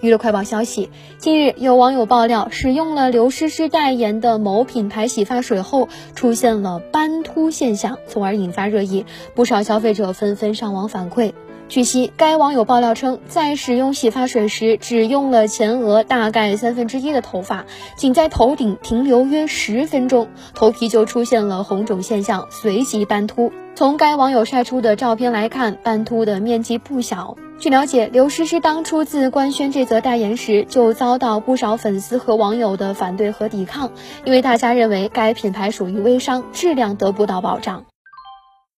娱乐快报消息，近日有网友爆料，使用了刘诗诗代言的某品牌洗发水后，出现了斑秃现象，从而引发热议。不少消费者纷纷上网反馈。据悉，该网友爆料称，在使用洗发水时，只用了前额大概三分之一的头发，仅在头顶停留约十分钟，头皮就出现了红肿现象，随即斑秃。从该网友晒出的照片来看，斑秃的面积不小。据了解，刘诗诗当初自官宣这则代言时，就遭到不少粉丝和网友的反对和抵抗，因为大家认为该品牌属于微商，质量得不到保障。